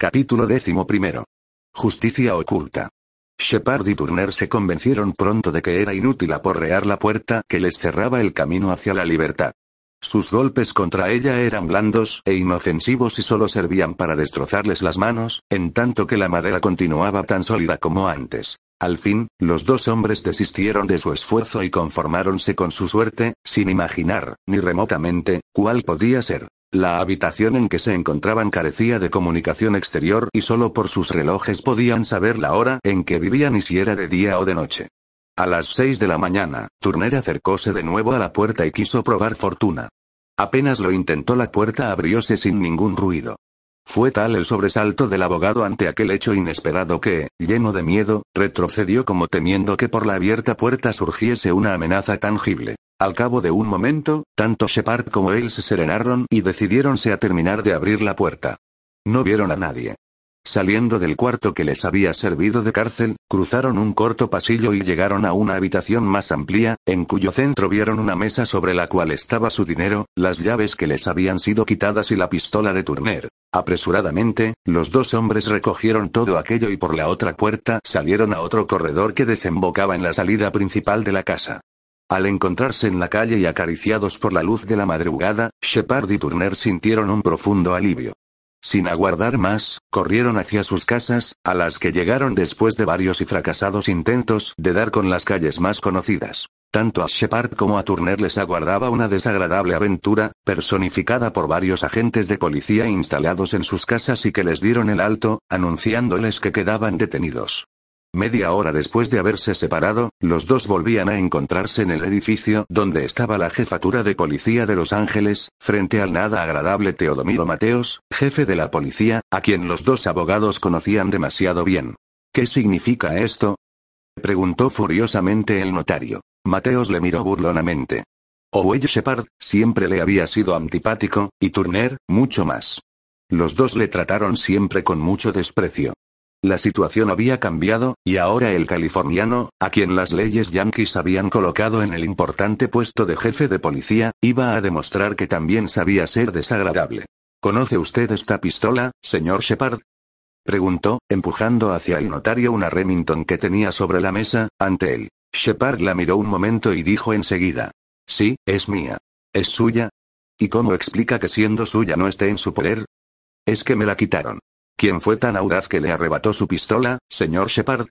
Capítulo décimo primero. Justicia oculta. Shepard y Turner se convencieron pronto de que era inútil aporrear la puerta que les cerraba el camino hacia la libertad. Sus golpes contra ella eran blandos e inofensivos y solo servían para destrozarles las manos, en tanto que la madera continuaba tan sólida como antes. Al fin, los dos hombres desistieron de su esfuerzo y conformáronse con su suerte, sin imaginar, ni remotamente, cuál podía ser. La habitación en que se encontraban carecía de comunicación exterior y solo por sus relojes podían saber la hora en que vivían y si era de día o de noche. A las seis de la mañana, Turner acercóse de nuevo a la puerta y quiso probar fortuna. Apenas lo intentó la puerta abrióse sin ningún ruido. Fue tal el sobresalto del abogado ante aquel hecho inesperado que, lleno de miedo, retrocedió como temiendo que por la abierta puerta surgiese una amenaza tangible. Al cabo de un momento, tanto Shepard como él se serenaron y decidiéronse a terminar de abrir la puerta. No vieron a nadie. Saliendo del cuarto que les había servido de cárcel, cruzaron un corto pasillo y llegaron a una habitación más amplia, en cuyo centro vieron una mesa sobre la cual estaba su dinero, las llaves que les habían sido quitadas y la pistola de Turner. Apresuradamente, los dos hombres recogieron todo aquello y por la otra puerta salieron a otro corredor que desembocaba en la salida principal de la casa. Al encontrarse en la calle y acariciados por la luz de la madrugada, Shepard y Turner sintieron un profundo alivio. Sin aguardar más, corrieron hacia sus casas, a las que llegaron después de varios y fracasados intentos de dar con las calles más conocidas. Tanto a Shepard como a Turner les aguardaba una desagradable aventura, personificada por varios agentes de policía instalados en sus casas y que les dieron el alto, anunciándoles que quedaban detenidos. Media hora después de haberse separado, los dos volvían a encontrarse en el edificio donde estaba la jefatura de policía de Los Ángeles, frente al nada agradable Teodomiro Mateos, jefe de la policía, a quien los dos abogados conocían demasiado bien. ¿Qué significa esto? preguntó furiosamente el notario. Mateos le miró burlonamente. Owen Shepard, siempre le había sido antipático, y Turner, mucho más. Los dos le trataron siempre con mucho desprecio. La situación había cambiado, y ahora el californiano, a quien las leyes yanquis habían colocado en el importante puesto de jefe de policía, iba a demostrar que también sabía ser desagradable. ¿Conoce usted esta pistola, señor Shepard? Preguntó, empujando hacia el notario una Remington que tenía sobre la mesa, ante él. Shepard la miró un momento y dijo enseguida. Sí, es mía. ¿Es suya? ¿Y cómo explica que siendo suya no esté en su poder? Es que me la quitaron. ¿Quién fue tan audaz que le arrebató su pistola, señor Shepard?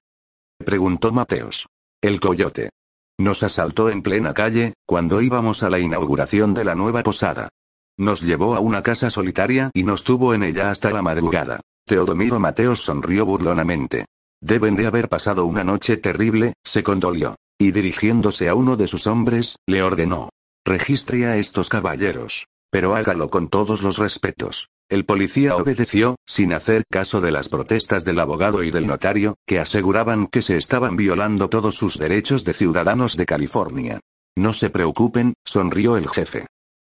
Preguntó Mateos. El coyote. Nos asaltó en plena calle, cuando íbamos a la inauguración de la nueva posada. Nos llevó a una casa solitaria y nos tuvo en ella hasta la madrugada. Teodomiro Mateos sonrió burlonamente. Deben de haber pasado una noche terrible, se condolió. Y dirigiéndose a uno de sus hombres, le ordenó. Registre a estos caballeros. Pero hágalo con todos los respetos. El policía obedeció, sin hacer caso de las protestas del abogado y del notario, que aseguraban que se estaban violando todos sus derechos de ciudadanos de California. No se preocupen, sonrió el jefe.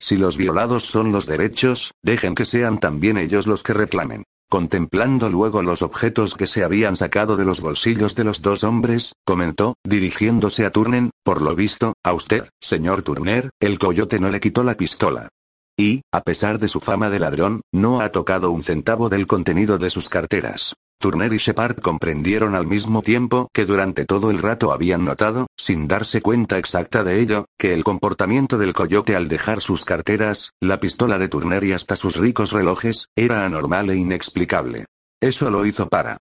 Si los violados son los derechos, dejen que sean también ellos los que reclamen. Contemplando luego los objetos que se habían sacado de los bolsillos de los dos hombres, comentó, dirigiéndose a Turner, por lo visto, a usted, señor Turner, el coyote no le quitó la pistola. Y, a pesar de su fama de ladrón, no ha tocado un centavo del contenido de sus carteras. Turner y Shepard comprendieron al mismo tiempo que durante todo el rato habían notado, sin darse cuenta exacta de ello, que el comportamiento del coyote al dejar sus carteras, la pistola de Turner y hasta sus ricos relojes, era anormal e inexplicable. Eso lo hizo para.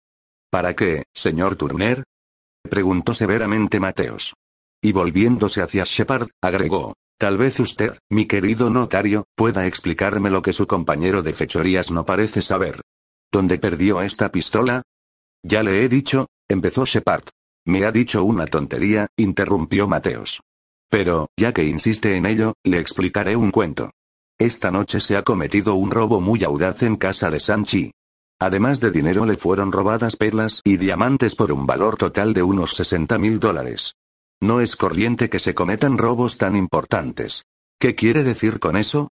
¿Para qué, señor Turner? preguntó severamente Mateos. Y volviéndose hacia Shepard, agregó, Tal vez usted, mi querido notario, pueda explicarme lo que su compañero de fechorías no parece saber. ¿Dónde perdió esta pistola? Ya le he dicho, empezó Shepard. Me ha dicho una tontería, interrumpió Mateos. Pero, ya que insiste en ello, le explicaré un cuento. Esta noche se ha cometido un robo muy audaz en casa de Sanchi. Además de dinero le fueron robadas perlas y diamantes por un valor total de unos 60 mil dólares. No es corriente que se cometan robos tan importantes. ¿Qué quiere decir con eso?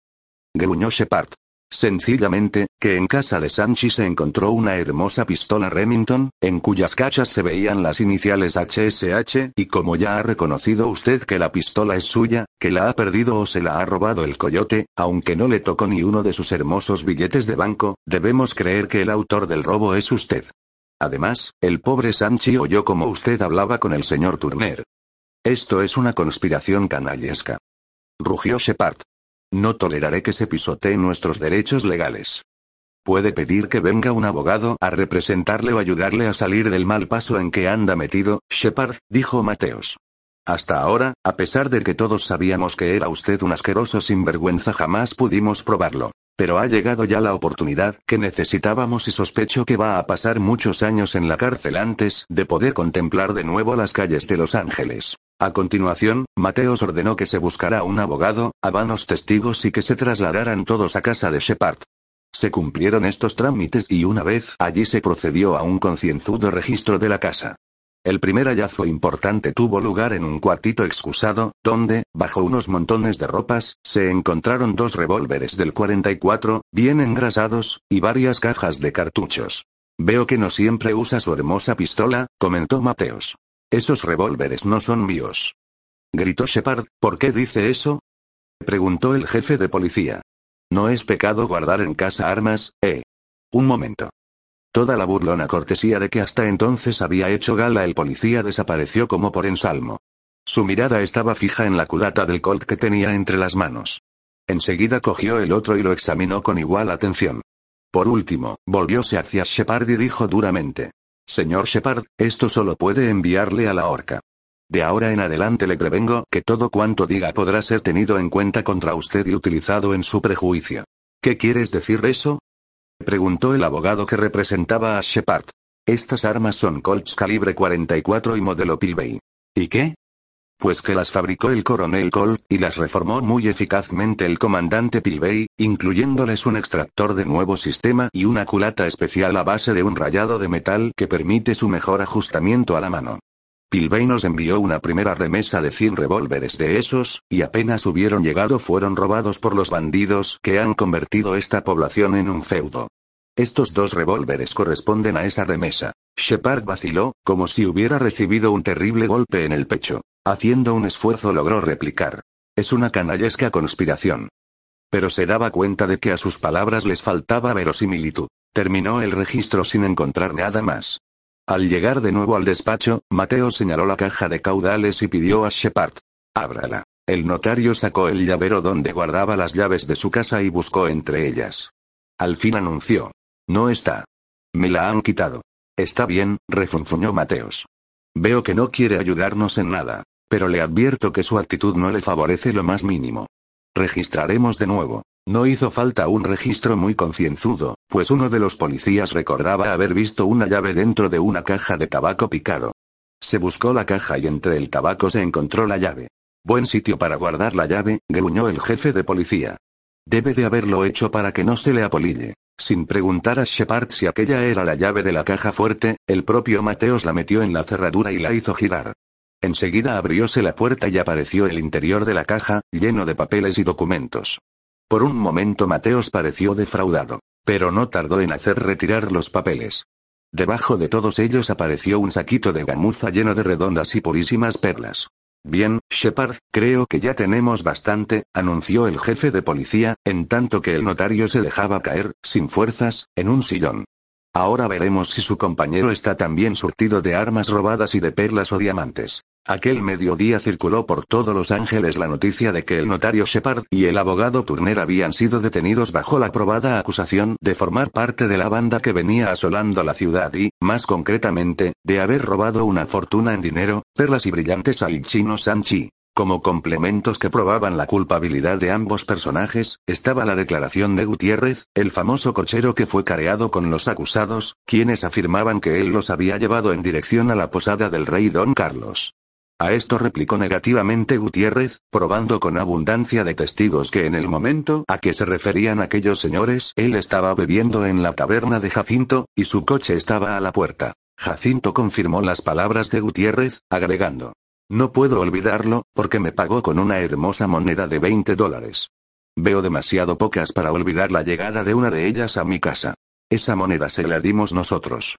Gruñó Shepard. Sencillamente, que en casa de Sanchi se encontró una hermosa pistola Remington, en cuyas cachas se veían las iniciales HSH, y como ya ha reconocido usted que la pistola es suya, que la ha perdido o se la ha robado el coyote, aunque no le tocó ni uno de sus hermosos billetes de banco, debemos creer que el autor del robo es usted. Además, el pobre Sanchi oyó como usted hablaba con el señor Turner. Esto es una conspiración canallesca. Rugió Shepard. No toleraré que se pisotee nuestros derechos legales. Puede pedir que venga un abogado a representarle o ayudarle a salir del mal paso en que anda metido, Shepard, dijo Mateos. Hasta ahora, a pesar de que todos sabíamos que era usted un asqueroso sinvergüenza, jamás pudimos probarlo. Pero ha llegado ya la oportunidad que necesitábamos y sospecho que va a pasar muchos años en la cárcel antes de poder contemplar de nuevo las calles de Los Ángeles. A continuación, Mateos ordenó que se buscara un abogado, a vanos testigos y que se trasladaran todos a casa de Shepard. Se cumplieron estos trámites y una vez allí se procedió a un concienzudo registro de la casa. El primer hallazgo importante tuvo lugar en un cuartito excusado, donde, bajo unos montones de ropas, se encontraron dos revólveres del 44, bien engrasados, y varias cajas de cartuchos. Veo que no siempre usa su hermosa pistola, comentó Mateos. Esos revólveres no son míos. Gritó Shepard, ¿por qué dice eso? Preguntó el jefe de policía. No es pecado guardar en casa armas, ¿eh? Un momento. Toda la burlona cortesía de que hasta entonces había hecho gala el policía desapareció como por ensalmo. Su mirada estaba fija en la culata del Colt que tenía entre las manos. Enseguida cogió el otro y lo examinó con igual atención. Por último, volvióse hacia Shepard y dijo duramente. Señor Shepard, esto solo puede enviarle a la horca. De ahora en adelante le prevengo que todo cuanto diga podrá ser tenido en cuenta contra usted y utilizado en su prejuicio. ¿Qué quieres decir eso? Preguntó el abogado que representaba a Shepard. Estas armas son Colts calibre 44 y modelo Pilbey. ¿Y qué? Pues que las fabricó el coronel Colt, y las reformó muy eficazmente el comandante Pilbey, incluyéndoles un extractor de nuevo sistema y una culata especial a base de un rayado de metal que permite su mejor ajustamiento a la mano. Pilbey nos envió una primera remesa de 100 revólveres de esos, y apenas hubieron llegado fueron robados por los bandidos que han convertido esta población en un feudo. Estos dos revólveres corresponden a esa remesa. Shepard vaciló, como si hubiera recibido un terrible golpe en el pecho. Haciendo un esfuerzo logró replicar. Es una canallesca conspiración. Pero se daba cuenta de que a sus palabras les faltaba verosimilitud. Terminó el registro sin encontrar nada más. Al llegar de nuevo al despacho, Mateo señaló la caja de caudales y pidió a Shepard. Ábrala. El notario sacó el llavero donde guardaba las llaves de su casa y buscó entre ellas. Al fin anunció. No está. Me la han quitado. Está bien, refunfuñó Mateos. Veo que no quiere ayudarnos en nada. Pero le advierto que su actitud no le favorece lo más mínimo. Registraremos de nuevo. No hizo falta un registro muy concienzudo, pues uno de los policías recordaba haber visto una llave dentro de una caja de tabaco picado. Se buscó la caja y entre el tabaco se encontró la llave. Buen sitio para guardar la llave, gruñó el jefe de policía. Debe de haberlo hecho para que no se le apolille. Sin preguntar a Shepard si aquella era la llave de la caja fuerte, el propio Mateos la metió en la cerradura y la hizo girar. Enseguida abrióse la puerta y apareció el interior de la caja, lleno de papeles y documentos. Por un momento Mateos pareció defraudado, pero no tardó en hacer retirar los papeles. Debajo de todos ellos apareció un saquito de gamuza lleno de redondas y purísimas perlas. Bien, Shepard, creo que ya tenemos bastante, anunció el jefe de policía, en tanto que el notario se dejaba caer, sin fuerzas, en un sillón. Ahora veremos si su compañero está también surtido de armas robadas y de perlas o diamantes. Aquel mediodía circuló por todos Los Ángeles la noticia de que el notario Shepard y el abogado Turner habían sido detenidos bajo la probada acusación de formar parte de la banda que venía asolando la ciudad y, más concretamente, de haber robado una fortuna en dinero, perlas y brillantes al chino Sanchi. Como complementos que probaban la culpabilidad de ambos personajes, estaba la declaración de Gutiérrez, el famoso cochero que fue careado con los acusados, quienes afirmaban que él los había llevado en dirección a la posada del rey Don Carlos. A esto replicó negativamente Gutiérrez, probando con abundancia de testigos que en el momento a que se referían aquellos señores, él estaba bebiendo en la taberna de Jacinto, y su coche estaba a la puerta. Jacinto confirmó las palabras de Gutiérrez, agregando. No puedo olvidarlo, porque me pagó con una hermosa moneda de 20 dólares. Veo demasiado pocas para olvidar la llegada de una de ellas a mi casa. Esa moneda se la dimos nosotros.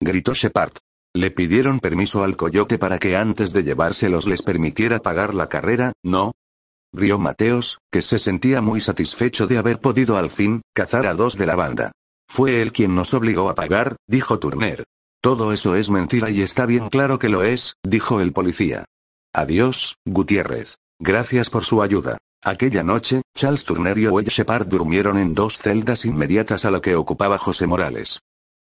Gritó Shepard. Le pidieron permiso al coyote para que antes de llevárselos les permitiera pagar la carrera, ¿no? Rió Mateos, que se sentía muy satisfecho de haber podido al fin, cazar a dos de la banda. Fue él quien nos obligó a pagar, dijo Turner. Todo eso es mentira y está bien claro que lo es, dijo el policía. Adiós, Gutiérrez. Gracias por su ayuda. Aquella noche, Charles Turner y Owen Shepard durmieron en dos celdas inmediatas a la que ocupaba José Morales.